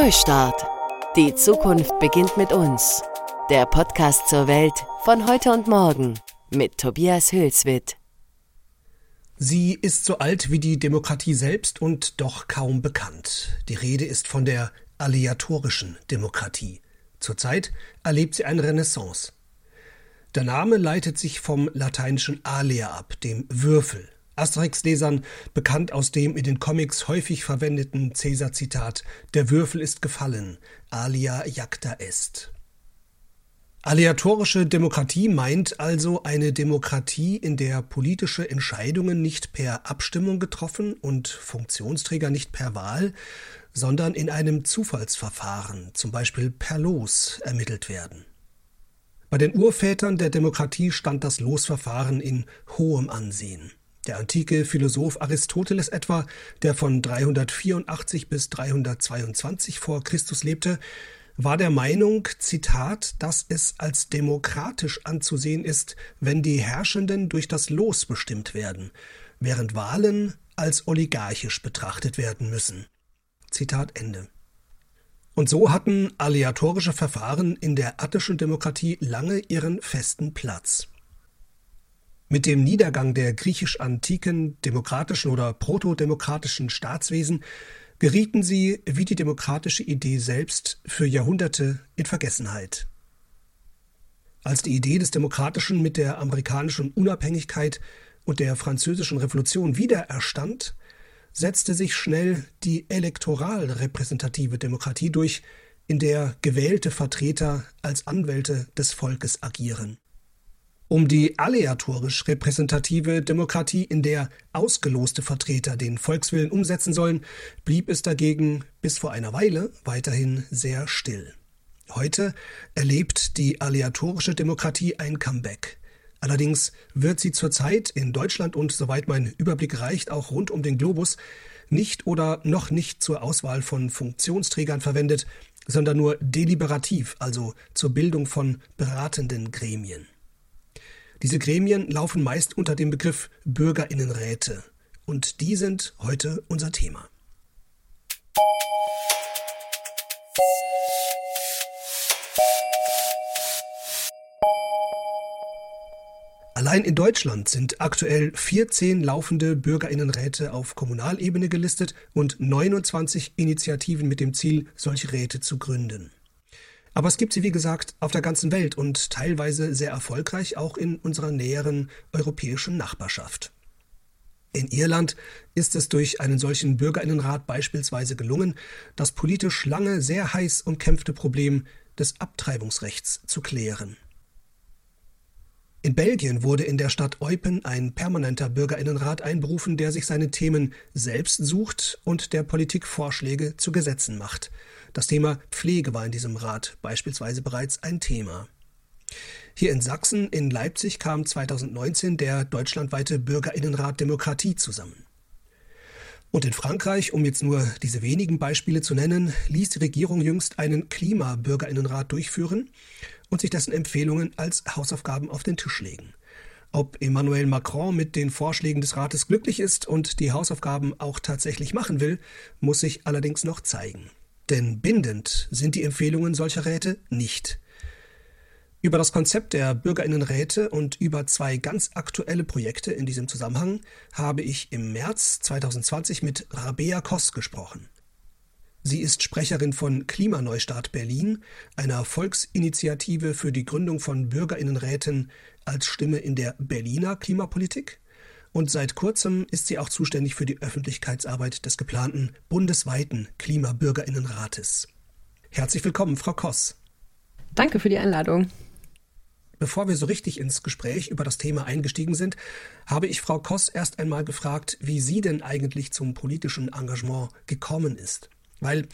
Neustart. Die Zukunft beginnt mit uns. Der Podcast zur Welt von heute und morgen mit Tobias Hülswit. Sie ist so alt wie die Demokratie selbst und doch kaum bekannt. Die Rede ist von der aleatorischen Demokratie. Zurzeit erlebt sie eine Renaissance. Der Name leitet sich vom lateinischen alea ab, dem Würfel. Asterix-Lesern bekannt aus dem in den Comics häufig verwendeten Cäsar-Zitat Der Würfel ist gefallen, alia jacta est. Aleatorische Demokratie meint also eine Demokratie, in der politische Entscheidungen nicht per Abstimmung getroffen und Funktionsträger nicht per Wahl, sondern in einem Zufallsverfahren, zum Beispiel per Los, ermittelt werden. Bei den Urvätern der Demokratie stand das Losverfahren in hohem Ansehen. Der antike Philosoph Aristoteles etwa, der von 384 bis 322 vor Christus lebte, war der Meinung, Zitat, dass es als demokratisch anzusehen ist, wenn die Herrschenden durch das Los bestimmt werden, während Wahlen als oligarchisch betrachtet werden müssen. Zitat Ende. Und so hatten aleatorische Verfahren in der attischen Demokratie lange ihren festen Platz. Mit dem Niedergang der griechisch-antiken demokratischen oder protodemokratischen Staatswesen gerieten sie, wie die demokratische Idee selbst, für Jahrhunderte in Vergessenheit. Als die Idee des Demokratischen mit der amerikanischen Unabhängigkeit und der französischen Revolution wieder erstand, setzte sich schnell die elektoral repräsentative Demokratie durch, in der gewählte Vertreter als Anwälte des Volkes agieren. Um die aleatorisch repräsentative Demokratie, in der ausgeloste Vertreter den Volkswillen umsetzen sollen, blieb es dagegen bis vor einer Weile weiterhin sehr still. Heute erlebt die aleatorische Demokratie ein Comeback. Allerdings wird sie zurzeit in Deutschland und soweit mein Überblick reicht, auch rund um den Globus nicht oder noch nicht zur Auswahl von Funktionsträgern verwendet, sondern nur deliberativ, also zur Bildung von beratenden Gremien. Diese Gremien laufen meist unter dem Begriff Bürgerinnenräte. Und die sind heute unser Thema. Allein in Deutschland sind aktuell 14 laufende Bürgerinnenräte auf Kommunalebene gelistet und 29 Initiativen mit dem Ziel, solche Räte zu gründen. Aber es gibt sie, wie gesagt, auf der ganzen Welt und teilweise sehr erfolgreich auch in unserer näheren europäischen Nachbarschaft. In Irland ist es durch einen solchen Bürgerinnenrat beispielsweise gelungen, das politisch lange sehr heiß umkämpfte Problem des Abtreibungsrechts zu klären. In Belgien wurde in der Stadt Eupen ein permanenter Bürgerinnenrat einberufen, der sich seine Themen selbst sucht und der Politik Vorschläge zu Gesetzen macht. Das Thema Pflege war in diesem Rat beispielsweise bereits ein Thema. Hier in Sachsen, in Leipzig, kam 2019 der deutschlandweite Bürgerinnenrat Demokratie zusammen. Und in Frankreich, um jetzt nur diese wenigen Beispiele zu nennen, ließ die Regierung jüngst einen Klimabürgerinnenrat durchführen und sich dessen Empfehlungen als Hausaufgaben auf den Tisch legen. Ob Emmanuel Macron mit den Vorschlägen des Rates glücklich ist und die Hausaufgaben auch tatsächlich machen will, muss sich allerdings noch zeigen. Denn bindend sind die Empfehlungen solcher Räte nicht. Über das Konzept der Bürgerinnenräte und über zwei ganz aktuelle Projekte in diesem Zusammenhang habe ich im März 2020 mit Rabea Koss gesprochen. Sie ist Sprecherin von Klimaneustart Berlin, einer Volksinitiative für die Gründung von Bürgerinnenräten als Stimme in der Berliner Klimapolitik und seit kurzem ist sie auch zuständig für die Öffentlichkeitsarbeit des geplanten bundesweiten Klimabürgerinnenrates. Herzlich willkommen, Frau Koss. Danke für die Einladung. Bevor wir so richtig ins Gespräch über das Thema eingestiegen sind, habe ich Frau Koss erst einmal gefragt, wie sie denn eigentlich zum politischen Engagement gekommen ist. Weil,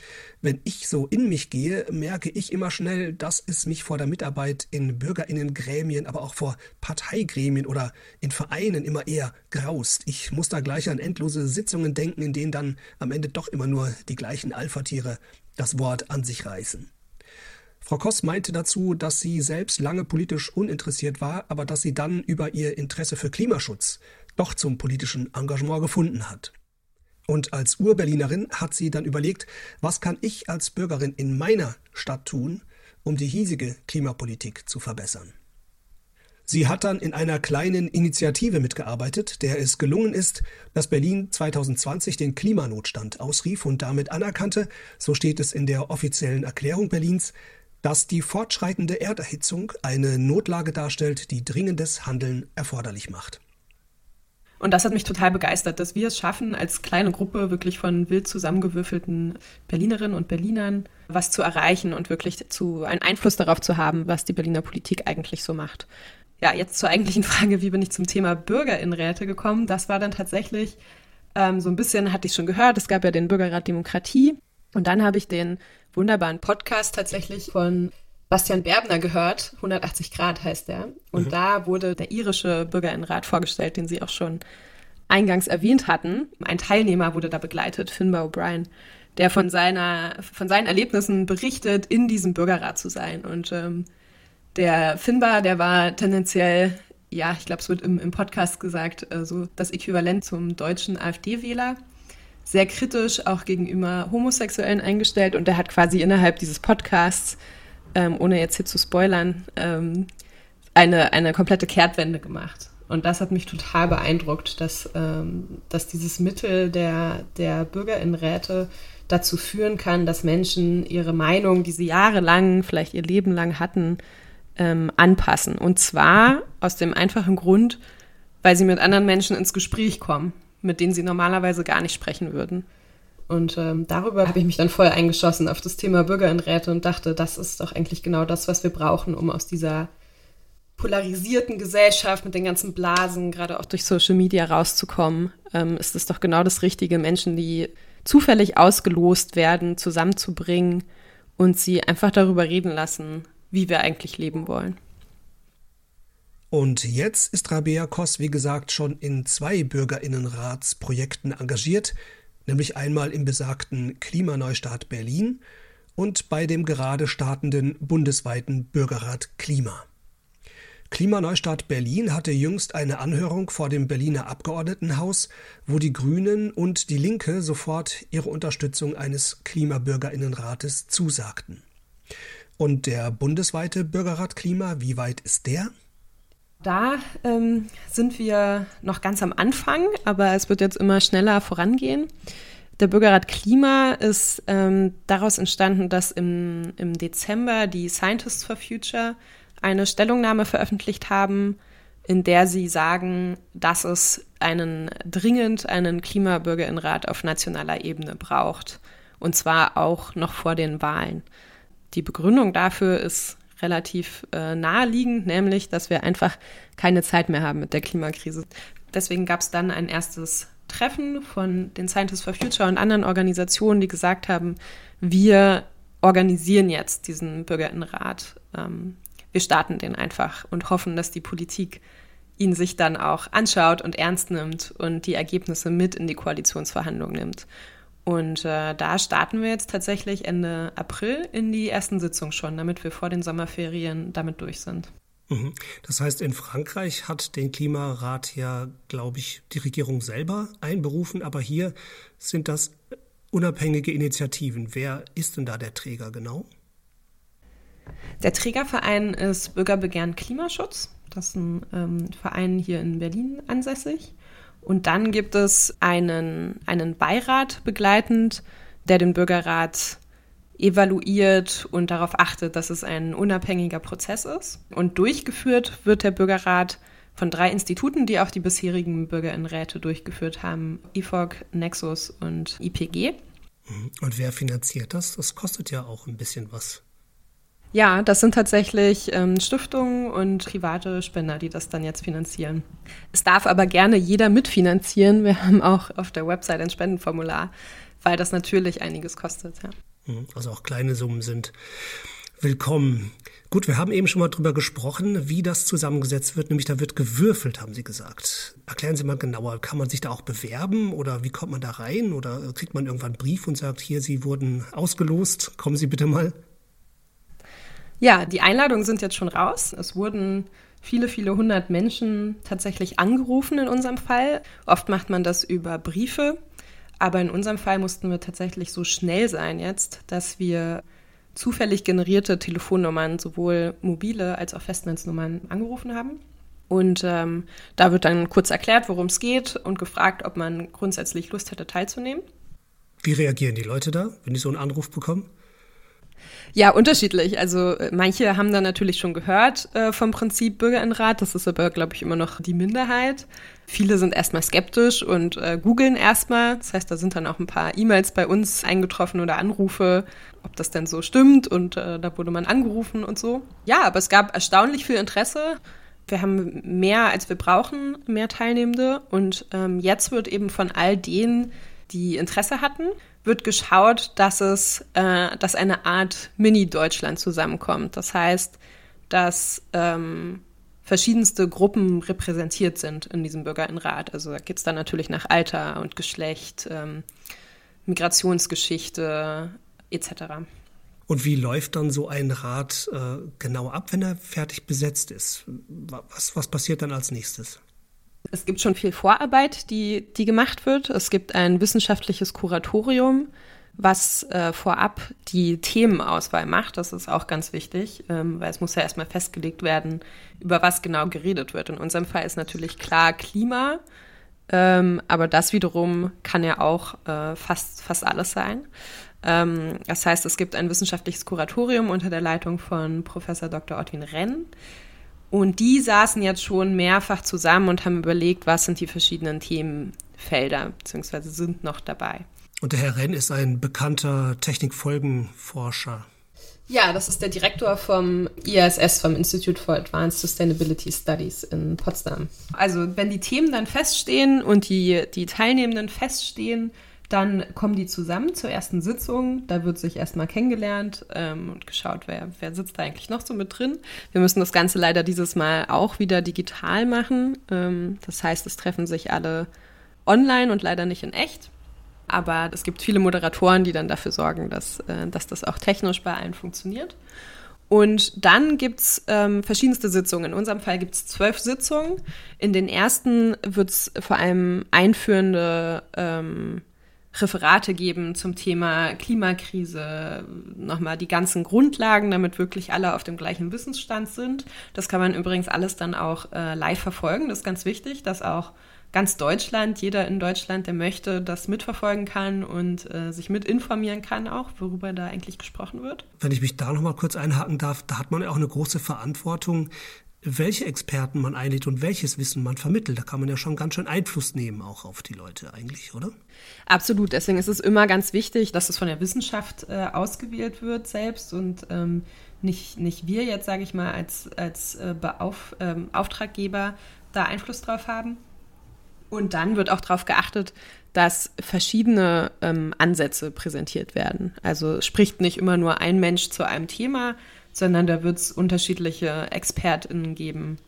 wenn ich so in mich gehe, merke ich immer schnell, dass es mich vor der Mitarbeit in Bürgerinnengremien, aber auch vor Parteigremien oder in Vereinen immer eher graust. Ich muss da gleich an endlose Sitzungen denken, in denen dann am Ende doch immer nur die gleichen Alphatiere das Wort an sich reißen. Frau Koss meinte dazu, dass sie selbst lange politisch uninteressiert war, aber dass sie dann über ihr Interesse für Klimaschutz doch zum politischen Engagement gefunden hat. Und als Urberlinerin hat sie dann überlegt, was kann ich als Bürgerin in meiner Stadt tun, um die hiesige Klimapolitik zu verbessern. Sie hat dann in einer kleinen Initiative mitgearbeitet, der es gelungen ist, dass Berlin 2020 den Klimanotstand ausrief und damit anerkannte, so steht es in der offiziellen Erklärung Berlins, dass die fortschreitende Erderhitzung eine Notlage darstellt, die dringendes Handeln erforderlich macht. Und das hat mich total begeistert, dass wir es schaffen, als kleine Gruppe wirklich von wild zusammengewürfelten Berlinerinnen und Berlinern was zu erreichen und wirklich zu, einen Einfluss darauf zu haben, was die Berliner Politik eigentlich so macht. Ja, jetzt zur eigentlichen Frage, wie bin ich zum Thema Bürgerinnenräte gekommen? Das war dann tatsächlich ähm, so ein bisschen, hatte ich schon gehört, es gab ja den Bürgerrat Demokratie. Und dann habe ich den wunderbaren Podcast tatsächlich von Bastian Berbner gehört. 180 Grad heißt der. Und mhm. da wurde der irische Bürgerinnenrat vorgestellt, den Sie auch schon eingangs erwähnt hatten. Ein Teilnehmer wurde da begleitet, Finbar O'Brien, der von, seiner, von seinen Erlebnissen berichtet, in diesem Bürgerrat zu sein. Und ähm, der Finbar, der war tendenziell, ja, ich glaube, es wird im, im Podcast gesagt, äh, so das Äquivalent zum deutschen AfD-Wähler. Sehr kritisch auch gegenüber Homosexuellen eingestellt und der hat quasi innerhalb dieses Podcasts, ähm, ohne jetzt hier zu spoilern, ähm, eine, eine komplette Kehrtwende gemacht. Und das hat mich total beeindruckt, dass, ähm, dass dieses Mittel der, der Bürgerinnenräte dazu führen kann, dass Menschen ihre Meinung, die sie jahrelang, vielleicht ihr Leben lang hatten, ähm, anpassen. Und zwar aus dem einfachen Grund, weil sie mit anderen Menschen ins Gespräch kommen, mit denen sie normalerweise gar nicht sprechen würden. Und ähm, darüber habe ich mich dann voll eingeschossen auf das Thema Bürgerinnenräte und dachte, das ist doch eigentlich genau das, was wir brauchen, um aus dieser polarisierten Gesellschaft mit den ganzen Blasen, gerade auch durch Social Media rauszukommen, ähm, ist es doch genau das Richtige, Menschen, die zufällig ausgelost werden, zusammenzubringen und sie einfach darüber reden lassen, wie wir eigentlich leben wollen. Und jetzt ist Rabea Koss, wie gesagt, schon in zwei Bürgerinnenratsprojekten engagiert, nämlich einmal im besagten Klimaneustart Berlin und bei dem gerade startenden bundesweiten Bürgerrat Klima. Klimaneustart Berlin hatte jüngst eine Anhörung vor dem Berliner Abgeordnetenhaus, wo die Grünen und die Linke sofort ihre Unterstützung eines Klimabürgerinnenrates zusagten. Und der bundesweite Bürgerrat Klima, wie weit ist der? Da ähm, sind wir noch ganz am Anfang, aber es wird jetzt immer schneller vorangehen. Der Bürgerrat Klima ist ähm, daraus entstanden, dass im, im Dezember die Scientists for Future eine Stellungnahme veröffentlicht haben, in der sie sagen, dass es einen dringend einen Klimabürgerinnenrat auf nationaler Ebene braucht. Und zwar auch noch vor den Wahlen. Die Begründung dafür ist relativ äh, naheliegend, nämlich, dass wir einfach keine Zeit mehr haben mit der Klimakrise. Deswegen gab es dann ein erstes Treffen von den Scientists for Future und anderen Organisationen, die gesagt haben, wir organisieren jetzt diesen Bürgerinnenrat. Ähm, wir starten den einfach und hoffen, dass die Politik ihn sich dann auch anschaut und ernst nimmt und die Ergebnisse mit in die Koalitionsverhandlungen nimmt. Und äh, da starten wir jetzt tatsächlich Ende April in die ersten Sitzungen schon, damit wir vor den Sommerferien damit durch sind. Mhm. Das heißt, in Frankreich hat den Klimarat ja, glaube ich, die Regierung selber einberufen, aber hier sind das unabhängige Initiativen. Wer ist denn da der Träger genau? Der Trägerverein ist Bürgerbegehren Klimaschutz. Das ist ein ähm, Verein hier in Berlin ansässig. Und dann gibt es einen, einen Beirat begleitend, der den Bürgerrat evaluiert und darauf achtet, dass es ein unabhängiger Prozess ist. Und durchgeführt wird der Bürgerrat von drei Instituten, die auch die bisherigen Bürgerinnenräte durchgeführt haben: IFOG, Nexus und IPG. Und wer finanziert das? Das kostet ja auch ein bisschen was. Ja, das sind tatsächlich ähm, Stiftungen und private Spender, die das dann jetzt finanzieren. Es darf aber gerne jeder mitfinanzieren. Wir haben auch auf der Website ein Spendenformular, weil das natürlich einiges kostet. Ja. Mhm, also auch kleine Summen sind willkommen. Gut, wir haben eben schon mal drüber gesprochen, wie das zusammengesetzt wird, nämlich da wird gewürfelt, haben Sie gesagt. Erklären Sie mal genauer, kann man sich da auch bewerben oder wie kommt man da rein oder kriegt man irgendwann einen Brief und sagt, hier, Sie wurden ausgelost, kommen Sie bitte mal? Ja, die Einladungen sind jetzt schon raus. Es wurden viele, viele hundert Menschen tatsächlich angerufen in unserem Fall. Oft macht man das über Briefe. Aber in unserem Fall mussten wir tatsächlich so schnell sein jetzt, dass wir zufällig generierte Telefonnummern, sowohl mobile als auch Festnetznummern, angerufen haben. Und ähm, da wird dann kurz erklärt, worum es geht und gefragt, ob man grundsätzlich Lust hätte teilzunehmen. Wie reagieren die Leute da, wenn die so einen Anruf bekommen? Ja, unterschiedlich. Also äh, manche haben da natürlich schon gehört äh, vom Prinzip Bürgerinnenrat. Das ist aber, glaube ich, immer noch die Minderheit. Viele sind erstmal skeptisch und äh, googeln erstmal. Das heißt, da sind dann auch ein paar E-Mails bei uns eingetroffen oder Anrufe, ob das denn so stimmt. Und äh, da wurde man angerufen und so. Ja, aber es gab erstaunlich viel Interesse. Wir haben mehr, als wir brauchen, mehr Teilnehmende. Und ähm, jetzt wird eben von all denen, die Interesse hatten, wird geschaut, dass es, äh, dass eine Art Mini-Deutschland zusammenkommt. Das heißt, dass ähm, verschiedenste Gruppen repräsentiert sind in diesem Bürgerinnenrat. Also da geht es dann natürlich nach Alter und Geschlecht, ähm, Migrationsgeschichte etc. Und wie läuft dann so ein Rat äh, genau ab, wenn er fertig besetzt ist? Was, was passiert dann als nächstes? Es gibt schon viel Vorarbeit, die, die gemacht wird. Es gibt ein wissenschaftliches Kuratorium, was äh, vorab die Themenauswahl macht. Das ist auch ganz wichtig, ähm, weil es muss ja erstmal festgelegt werden, über was genau geredet wird. In unserem Fall ist natürlich klar Klima, ähm, aber das wiederum kann ja auch äh, fast, fast alles sein. Ähm, das heißt, es gibt ein wissenschaftliches Kuratorium unter der Leitung von Professor Dr. Ortwin Renn, und die saßen jetzt schon mehrfach zusammen und haben überlegt, was sind die verschiedenen Themenfelder, beziehungsweise sind noch dabei. Und der Herr Renn ist ein bekannter Technikfolgenforscher. Ja, das ist der Direktor vom ISS, vom Institute for Advanced Sustainability Studies in Potsdam. Also wenn die Themen dann feststehen und die, die Teilnehmenden feststehen, dann kommen die zusammen zur ersten Sitzung. Da wird sich erstmal kennengelernt ähm, und geschaut, wer, wer sitzt da eigentlich noch so mit drin. Wir müssen das Ganze leider dieses Mal auch wieder digital machen. Ähm, das heißt, es treffen sich alle online und leider nicht in echt. Aber es gibt viele Moderatoren, die dann dafür sorgen, dass, äh, dass das auch technisch bei allen funktioniert. Und dann gibt es ähm, verschiedenste Sitzungen. In unserem Fall gibt es zwölf Sitzungen. In den ersten wird es vor allem einführende ähm, Referate geben zum Thema Klimakrise, nochmal die ganzen Grundlagen, damit wirklich alle auf dem gleichen Wissensstand sind. Das kann man übrigens alles dann auch äh, live verfolgen. Das ist ganz wichtig, dass auch ganz Deutschland, jeder in Deutschland, der möchte, das mitverfolgen kann und äh, sich mit informieren kann, auch worüber da eigentlich gesprochen wird. Wenn ich mich da nochmal kurz einhaken darf, da hat man ja auch eine große Verantwortung, welche Experten man einlädt und welches Wissen man vermittelt. Da kann man ja schon ganz schön Einfluss nehmen, auch auf die Leute eigentlich, oder? Absolut. Deswegen ist es immer ganz wichtig, dass es von der Wissenschaft äh, ausgewählt wird selbst und ähm, nicht, nicht wir jetzt, sage ich mal, als, als äh, Beauf, ähm, Auftraggeber da Einfluss drauf haben. Und dann wird auch darauf geachtet, dass verschiedene ähm, Ansätze präsentiert werden. Also spricht nicht immer nur ein Mensch zu einem Thema, sondern da wird es unterschiedliche ExpertInnen geben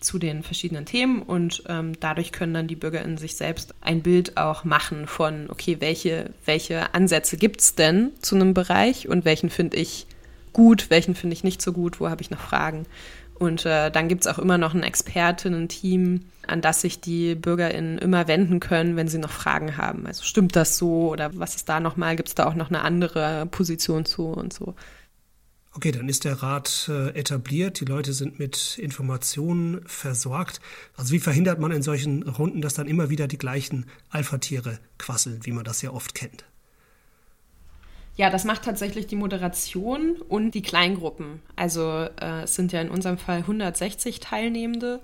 zu den verschiedenen Themen und ähm, dadurch können dann die BürgerInnen sich selbst ein Bild auch machen von, okay, welche, welche Ansätze gibt es denn zu einem Bereich und welchen finde ich gut, welchen finde ich nicht so gut, wo habe ich noch Fragen. Und äh, dann gibt es auch immer noch ein Expertinnen-Team, an das sich die BürgerInnen immer wenden können, wenn sie noch Fragen haben. Also stimmt das so oder was ist da nochmal? Gibt es da auch noch eine andere Position zu und so? Okay, dann ist der Rat äh, etabliert, die Leute sind mit Informationen versorgt. Also wie verhindert man in solchen Runden, dass dann immer wieder die gleichen Alpha-Tiere quasseln, wie man das ja oft kennt? Ja, das macht tatsächlich die Moderation und die Kleingruppen. Also äh, es sind ja in unserem Fall 160 Teilnehmende.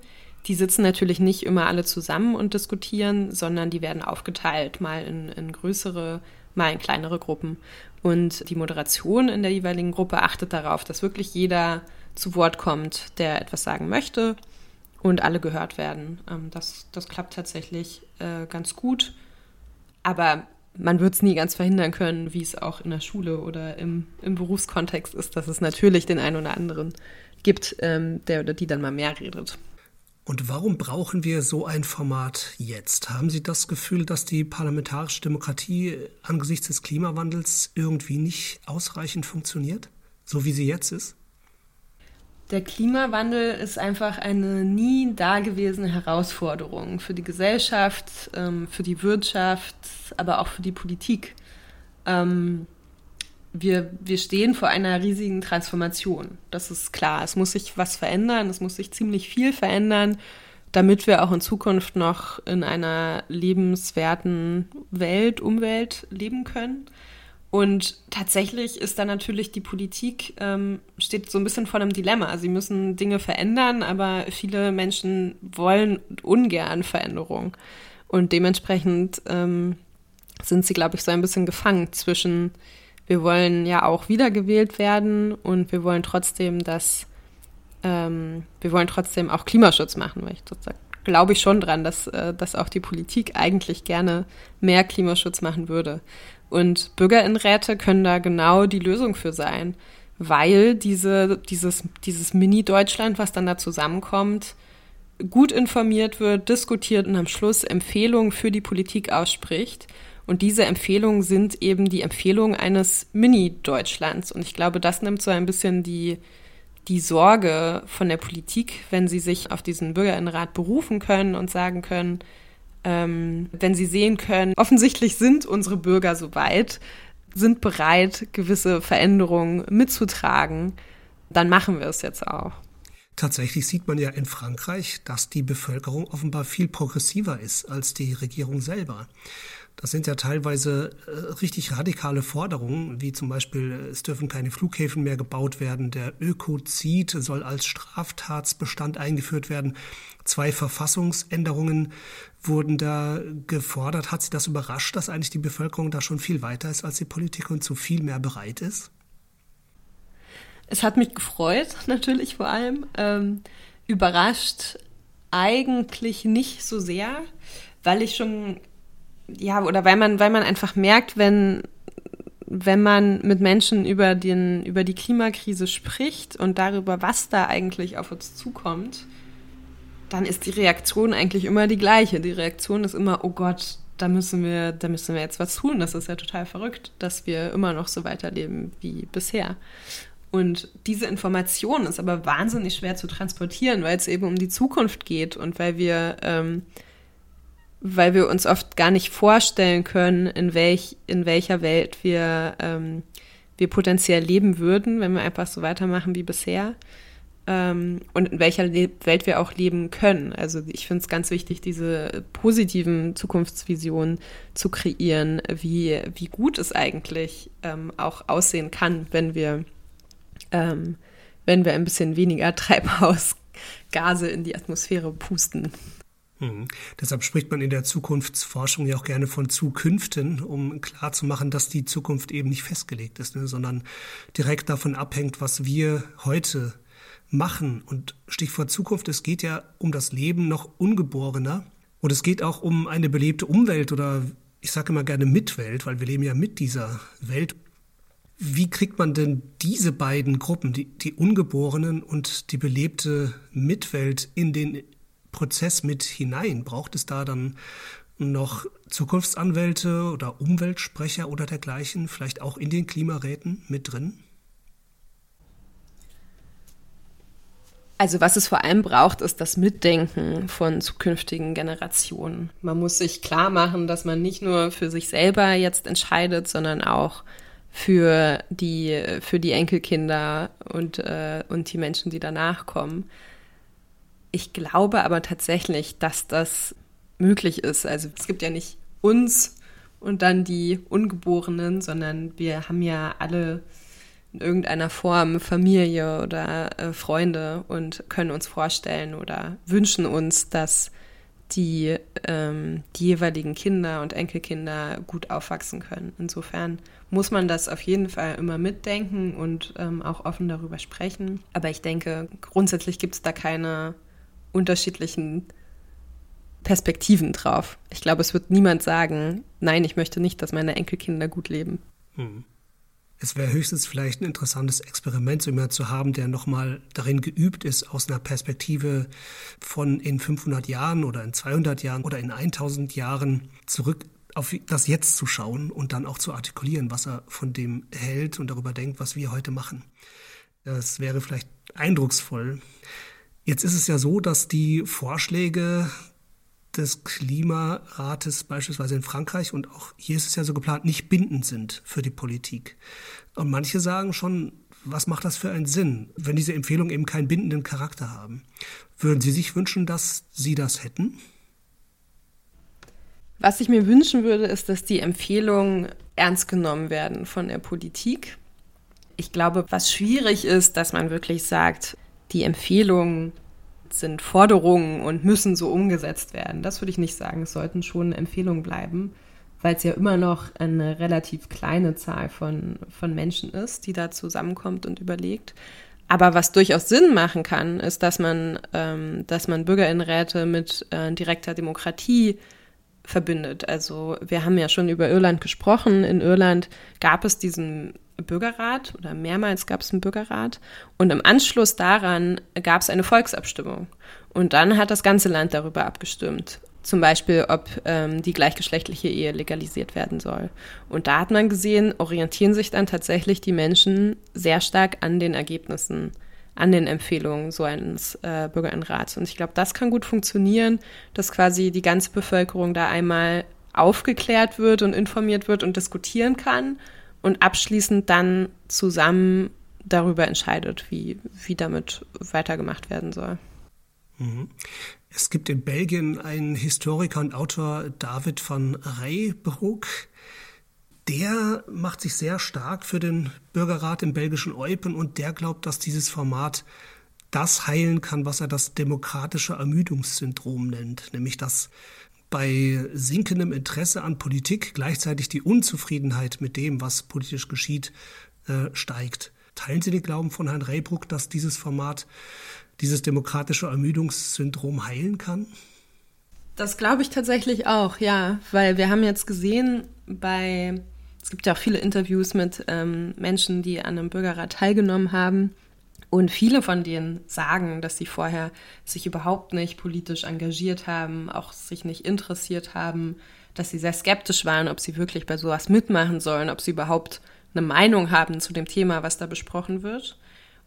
Die sitzen natürlich nicht immer alle zusammen und diskutieren, sondern die werden aufgeteilt, mal in, in größere, mal in kleinere Gruppen. Und die Moderation in der jeweiligen Gruppe achtet darauf, dass wirklich jeder zu Wort kommt, der etwas sagen möchte und alle gehört werden. Ähm, das, das klappt tatsächlich äh, ganz gut. Aber man wird es nie ganz verhindern können, wie es auch in der Schule oder im, im Berufskontext ist, dass es natürlich den einen oder anderen gibt, ähm, der oder die dann mal mehr redet. Und warum brauchen wir so ein Format jetzt? Haben Sie das Gefühl, dass die parlamentarische Demokratie angesichts des Klimawandels irgendwie nicht ausreichend funktioniert, so wie sie jetzt ist? Der Klimawandel ist einfach eine nie dagewesene Herausforderung für die Gesellschaft, ähm, für die Wirtschaft, aber auch für die Politik. Ähm, wir, wir stehen vor einer riesigen Transformation. Das ist klar. Es muss sich was verändern, es muss sich ziemlich viel verändern, damit wir auch in Zukunft noch in einer lebenswerten Welt, Umwelt leben können. Und tatsächlich ist da natürlich die Politik, ähm, steht so ein bisschen vor einem Dilemma. Sie müssen Dinge verändern, aber viele Menschen wollen ungern Veränderung. Und dementsprechend ähm, sind sie, glaube ich, so ein bisschen gefangen zwischen, wir wollen ja auch wiedergewählt werden und wir wollen trotzdem, dass ähm, wir wollen trotzdem auch Klimaschutz machen, weil ich glaube ich schon dran, dass, äh, dass auch die Politik eigentlich gerne mehr Klimaschutz machen würde. Und Bürgerinnenräte können da genau die Lösung für sein, weil diese, dieses, dieses Mini-Deutschland, was dann da zusammenkommt, gut informiert wird, diskutiert und am Schluss Empfehlungen für die Politik ausspricht. Und diese Empfehlungen sind eben die Empfehlungen eines Mini-Deutschlands. Und ich glaube, das nimmt so ein bisschen die, die Sorge von der Politik, wenn sie sich auf diesen Bürgerinnenrat berufen können und sagen können, ähm, wenn sie sehen können, offensichtlich sind unsere Bürger soweit, sind bereit, gewisse Veränderungen mitzutragen, dann machen wir es jetzt auch. Tatsächlich sieht man ja in Frankreich, dass die Bevölkerung offenbar viel progressiver ist als die Regierung selber. Das sind ja teilweise äh, richtig radikale Forderungen, wie zum Beispiel, es dürfen keine Flughäfen mehr gebaut werden, der Ökozid soll als Straftatsbestand eingeführt werden. Zwei Verfassungsänderungen wurden da gefordert. Hat Sie das überrascht, dass eigentlich die Bevölkerung da schon viel weiter ist als die Politik und zu viel mehr bereit ist? Es hat mich gefreut, natürlich vor allem. Ähm, überrascht eigentlich nicht so sehr, weil ich schon ja, oder weil man, weil man einfach merkt, wenn, wenn man mit Menschen über, den, über die Klimakrise spricht und darüber, was da eigentlich auf uns zukommt, dann ist die Reaktion eigentlich immer die gleiche. Die Reaktion ist immer, oh Gott, da müssen wir, da müssen wir jetzt was tun. Das ist ja total verrückt, dass wir immer noch so weiterleben wie bisher. Und diese Information ist aber wahnsinnig schwer zu transportieren, weil es eben um die Zukunft geht und weil wir ähm, weil wir uns oft gar nicht vorstellen können, in, welch, in welcher Welt wir, ähm, wir potenziell leben würden, wenn wir einfach so weitermachen wie bisher. Ähm, und in welcher Le Welt wir auch leben können. Also ich finde es ganz wichtig, diese positiven Zukunftsvisionen zu kreieren, wie, wie gut es eigentlich ähm, auch aussehen kann, wenn wir, ähm, wenn wir ein bisschen weniger Treibhausgase in die Atmosphäre pusten. Mhm. Deshalb spricht man in der Zukunftsforschung ja auch gerne von Zukünften, um klarzumachen, dass die Zukunft eben nicht festgelegt ist, ne, sondern direkt davon abhängt, was wir heute machen. Und Stichwort Zukunft, es geht ja um das Leben noch Ungeborener. Und es geht auch um eine belebte Umwelt oder ich sage immer gerne Mitwelt, weil wir leben ja mit dieser Welt. Wie kriegt man denn diese beiden Gruppen, die, die Ungeborenen und die belebte Mitwelt, in den Prozess mit hinein? Braucht es da dann noch Zukunftsanwälte oder Umweltsprecher oder dergleichen, vielleicht auch in den Klimaräten mit drin? Also was es vor allem braucht, ist das Mitdenken von zukünftigen Generationen. Man muss sich klar machen, dass man nicht nur für sich selber jetzt entscheidet, sondern auch für die, für die Enkelkinder und, äh, und die Menschen, die danach kommen. Ich glaube aber tatsächlich, dass das möglich ist. Also es gibt ja nicht uns und dann die Ungeborenen, sondern wir haben ja alle in irgendeiner Form Familie oder äh, Freunde und können uns vorstellen oder wünschen uns, dass die, ähm, die jeweiligen Kinder und Enkelkinder gut aufwachsen können. Insofern muss man das auf jeden Fall immer mitdenken und ähm, auch offen darüber sprechen. Aber ich denke, grundsätzlich gibt es da keine unterschiedlichen Perspektiven drauf. Ich glaube, es wird niemand sagen, nein, ich möchte nicht, dass meine Enkelkinder gut leben. Hm. Es wäre höchstens vielleicht ein interessantes Experiment, so jemand zu haben, der nochmal darin geübt ist, aus einer Perspektive von in 500 Jahren oder in 200 Jahren oder in 1000 Jahren zurück auf das Jetzt zu schauen und dann auch zu artikulieren, was er von dem hält und darüber denkt, was wir heute machen. Das wäre vielleicht eindrucksvoll. Jetzt ist es ja so, dass die Vorschläge des Klimarates beispielsweise in Frankreich und auch hier ist es ja so geplant, nicht bindend sind für die Politik. Und manche sagen schon, was macht das für einen Sinn, wenn diese Empfehlungen eben keinen bindenden Charakter haben? Würden Sie sich wünschen, dass Sie das hätten? Was ich mir wünschen würde, ist, dass die Empfehlungen ernst genommen werden von der Politik. Ich glaube, was schwierig ist, dass man wirklich sagt, die Empfehlungen sind Forderungen und müssen so umgesetzt werden. Das würde ich nicht sagen. Es sollten schon Empfehlungen bleiben, weil es ja immer noch eine relativ kleine Zahl von, von Menschen ist, die da zusammenkommt und überlegt. Aber was durchaus Sinn machen kann, ist, dass man, ähm, dass man Bürgerinnenräte mit äh, direkter Demokratie verbindet. Also wir haben ja schon über Irland gesprochen. In Irland gab es diesen Bürgerrat oder mehrmals gab es einen Bürgerrat und im Anschluss daran gab es eine Volksabstimmung und dann hat das ganze Land darüber abgestimmt. Zum Beispiel, ob ähm, die gleichgeschlechtliche Ehe legalisiert werden soll. Und da hat man gesehen, orientieren sich dann tatsächlich die Menschen sehr stark an den Ergebnissen, an den Empfehlungen so eines äh, Bürgerinnenrats. Und ich glaube, das kann gut funktionieren, dass quasi die ganze Bevölkerung da einmal aufgeklärt wird und informiert wird und diskutieren kann und abschließend dann zusammen darüber entscheidet, wie, wie damit weitergemacht werden soll. Mhm. Es gibt in Belgien einen Historiker und Autor David van Reybroek. Der macht sich sehr stark für den Bürgerrat im belgischen Eupen und der glaubt, dass dieses Format das heilen kann, was er das demokratische Ermüdungssyndrom nennt, nämlich dass bei sinkendem Interesse an Politik gleichzeitig die Unzufriedenheit mit dem, was politisch geschieht, äh, steigt. Teilen Sie den Glauben von Herrn Reybruck, dass dieses Format dieses demokratische Ermüdungssyndrom heilen kann? Das glaube ich tatsächlich auch, ja, weil wir haben jetzt gesehen bei, es gibt ja auch viele Interviews mit ähm, Menschen, die an einem Bürgerrat teilgenommen haben, und viele von denen sagen, dass sie vorher sich überhaupt nicht politisch engagiert haben, auch sich nicht interessiert haben, dass sie sehr skeptisch waren, ob sie wirklich bei sowas mitmachen sollen, ob sie überhaupt eine Meinung haben zu dem Thema, was da besprochen wird.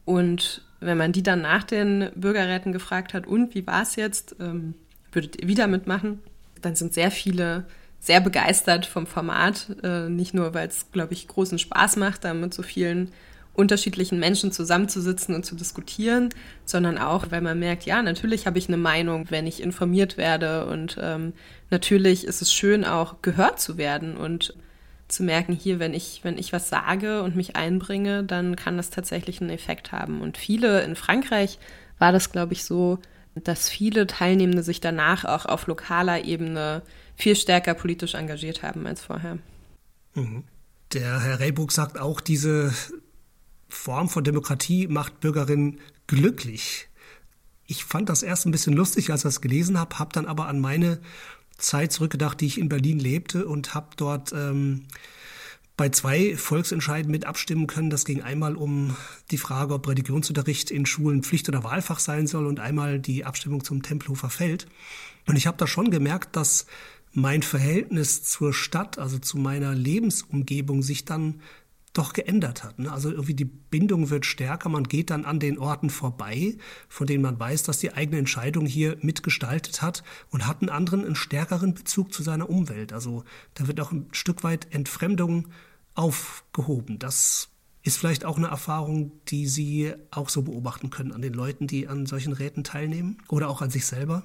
Und wenn man die dann nach den Bürgerräten gefragt hat, und wie war es jetzt, ähm, würdet ihr wieder mitmachen, dann sind sehr viele sehr begeistert vom Format. Äh, nicht nur, weil es, glaube ich, großen Spaß macht, da mit so vielen unterschiedlichen Menschen zusammenzusitzen und zu diskutieren, sondern auch, weil man merkt, ja, natürlich habe ich eine Meinung, wenn ich informiert werde und ähm, natürlich ist es schön, auch gehört zu werden und zu merken, hier, wenn ich, wenn ich was sage und mich einbringe, dann kann das tatsächlich einen Effekt haben. Und viele in Frankreich war das, glaube ich, so, dass viele Teilnehmende sich danach auch auf lokaler Ebene viel stärker politisch engagiert haben als vorher. Mhm. Der Herr Rehbruck sagt auch, diese Form von Demokratie macht Bürgerinnen glücklich. Ich fand das erst ein bisschen lustig, als ich das gelesen habe, habe dann aber an meine Zeit zurückgedacht, die ich in Berlin lebte und habe dort ähm, bei zwei Volksentscheiden mit abstimmen können. Das ging einmal um die Frage, ob Religionsunterricht in Schulen Pflicht oder Wahlfach sein soll und einmal die Abstimmung zum Tempelhofer Feld. Und ich habe da schon gemerkt, dass mein Verhältnis zur Stadt, also zu meiner Lebensumgebung, sich dann doch geändert hat. Ne? Also irgendwie die Bindung wird stärker, man geht dann an den Orten vorbei, von denen man weiß, dass die eigene Entscheidung hier mitgestaltet hat und hat einen anderen, einen stärkeren Bezug zu seiner Umwelt. Also da wird auch ein Stück weit Entfremdung aufgehoben. Das ist vielleicht auch eine Erfahrung, die Sie auch so beobachten können an den Leuten, die an solchen Räten teilnehmen oder auch an sich selber?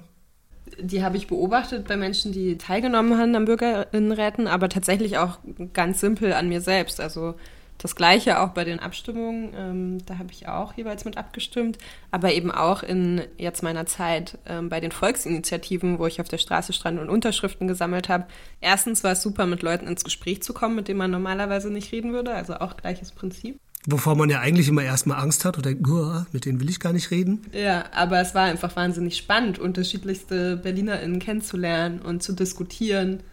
Die habe ich beobachtet bei Menschen, die teilgenommen haben an Bürgerinnenräten, aber tatsächlich auch ganz simpel an mir selbst. Also das gleiche auch bei den Abstimmungen, ähm, da habe ich auch jeweils mit abgestimmt, aber eben auch in jetzt meiner Zeit ähm, bei den Volksinitiativen, wo ich auf der Straße stand und Unterschriften gesammelt habe. Erstens war es super, mit Leuten ins Gespräch zu kommen, mit denen man normalerweise nicht reden würde, also auch gleiches Prinzip. Wovor man ja eigentlich immer erstmal Angst hat oder denkt, mit denen will ich gar nicht reden. Ja, aber es war einfach wahnsinnig spannend, unterschiedlichste BerlinerInnen kennenzulernen und zu diskutieren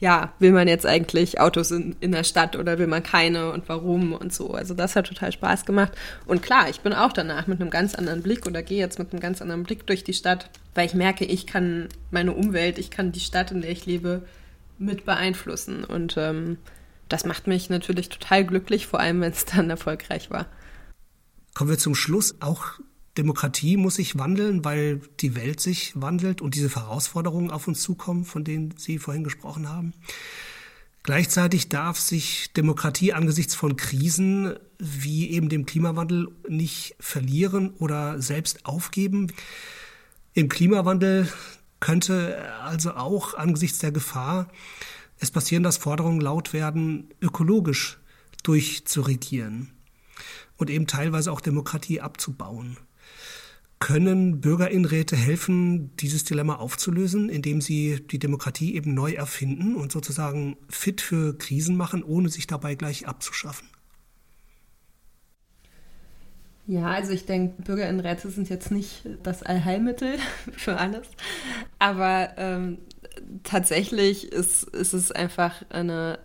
ja, will man jetzt eigentlich Autos in, in der Stadt oder will man keine und warum und so. Also das hat total Spaß gemacht. Und klar, ich bin auch danach mit einem ganz anderen Blick oder gehe jetzt mit einem ganz anderen Blick durch die Stadt, weil ich merke, ich kann meine Umwelt, ich kann die Stadt, in der ich lebe, mit beeinflussen. Und ähm, das macht mich natürlich total glücklich, vor allem wenn es dann erfolgreich war. Kommen wir zum Schluss. Auch Demokratie muss sich wandeln, weil die Welt sich wandelt und diese Herausforderungen auf uns zukommen, von denen Sie vorhin gesprochen haben. Gleichzeitig darf sich Demokratie angesichts von Krisen wie eben dem Klimawandel nicht verlieren oder selbst aufgeben. Im Klimawandel könnte also auch angesichts der Gefahr es passieren, dass Forderungen laut werden, ökologisch durchzuregieren und eben teilweise auch Demokratie abzubauen. Können Bürgerinnenräte helfen, dieses Dilemma aufzulösen, indem sie die Demokratie eben neu erfinden und sozusagen fit für Krisen machen, ohne sich dabei gleich abzuschaffen? Ja, also ich denke, Bürgerinnenräte sind jetzt nicht das Allheilmittel für alles, aber ähm, tatsächlich ist, ist es einfach eine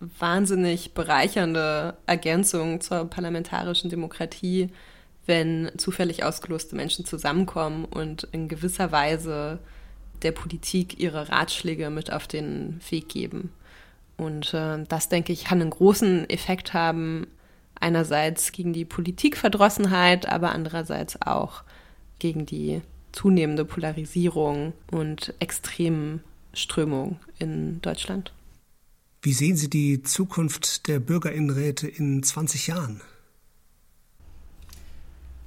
wahnsinnig bereichernde Ergänzung zur parlamentarischen Demokratie, wenn zufällig ausgeloste Menschen zusammenkommen und in gewisser Weise der Politik ihre Ratschläge mit auf den Weg geben. Und äh, das, denke ich, kann einen großen Effekt haben, einerseits gegen die Politikverdrossenheit, aber andererseits auch gegen die zunehmende Polarisierung und extremen Strömung in Deutschland. Wie sehen Sie die Zukunft der Bürgerinnenräte in 20 Jahren?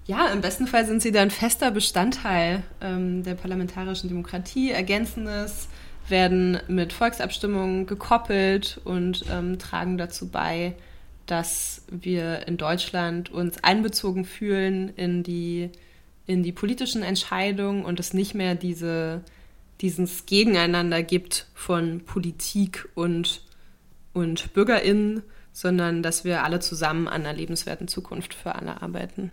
Ja, im besten Fall sind sie dann fester Bestandteil ähm, der parlamentarischen Demokratie. Ergänzendes werden mit Volksabstimmungen gekoppelt und ähm, tragen dazu bei, dass wir in Deutschland uns einbezogen fühlen in die, in die politischen Entscheidungen und es nicht mehr diese, dieses Gegeneinander gibt von Politik und, und BürgerInnen, sondern dass wir alle zusammen an einer lebenswerten Zukunft für alle arbeiten.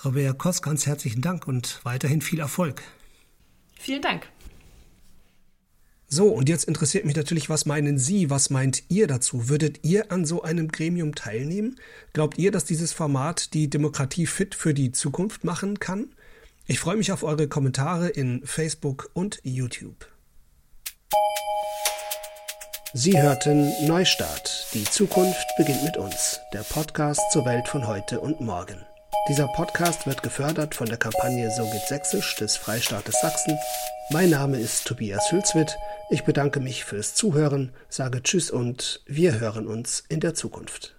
Rabea Koss, ganz herzlichen Dank und weiterhin viel Erfolg. Vielen Dank. So, und jetzt interessiert mich natürlich, was meinen Sie, was meint ihr dazu? Würdet ihr an so einem Gremium teilnehmen? Glaubt ihr, dass dieses Format die Demokratie fit für die Zukunft machen kann? Ich freue mich auf eure Kommentare in Facebook und YouTube. Sie hörten Neustart. Die Zukunft beginnt mit uns. Der Podcast zur Welt von heute und morgen. Dieser Podcast wird gefördert von der Kampagne So geht Sächsisch des Freistaates Sachsen. Mein Name ist Tobias Hülswit. Ich bedanke mich fürs Zuhören, sage Tschüss und wir hören uns in der Zukunft.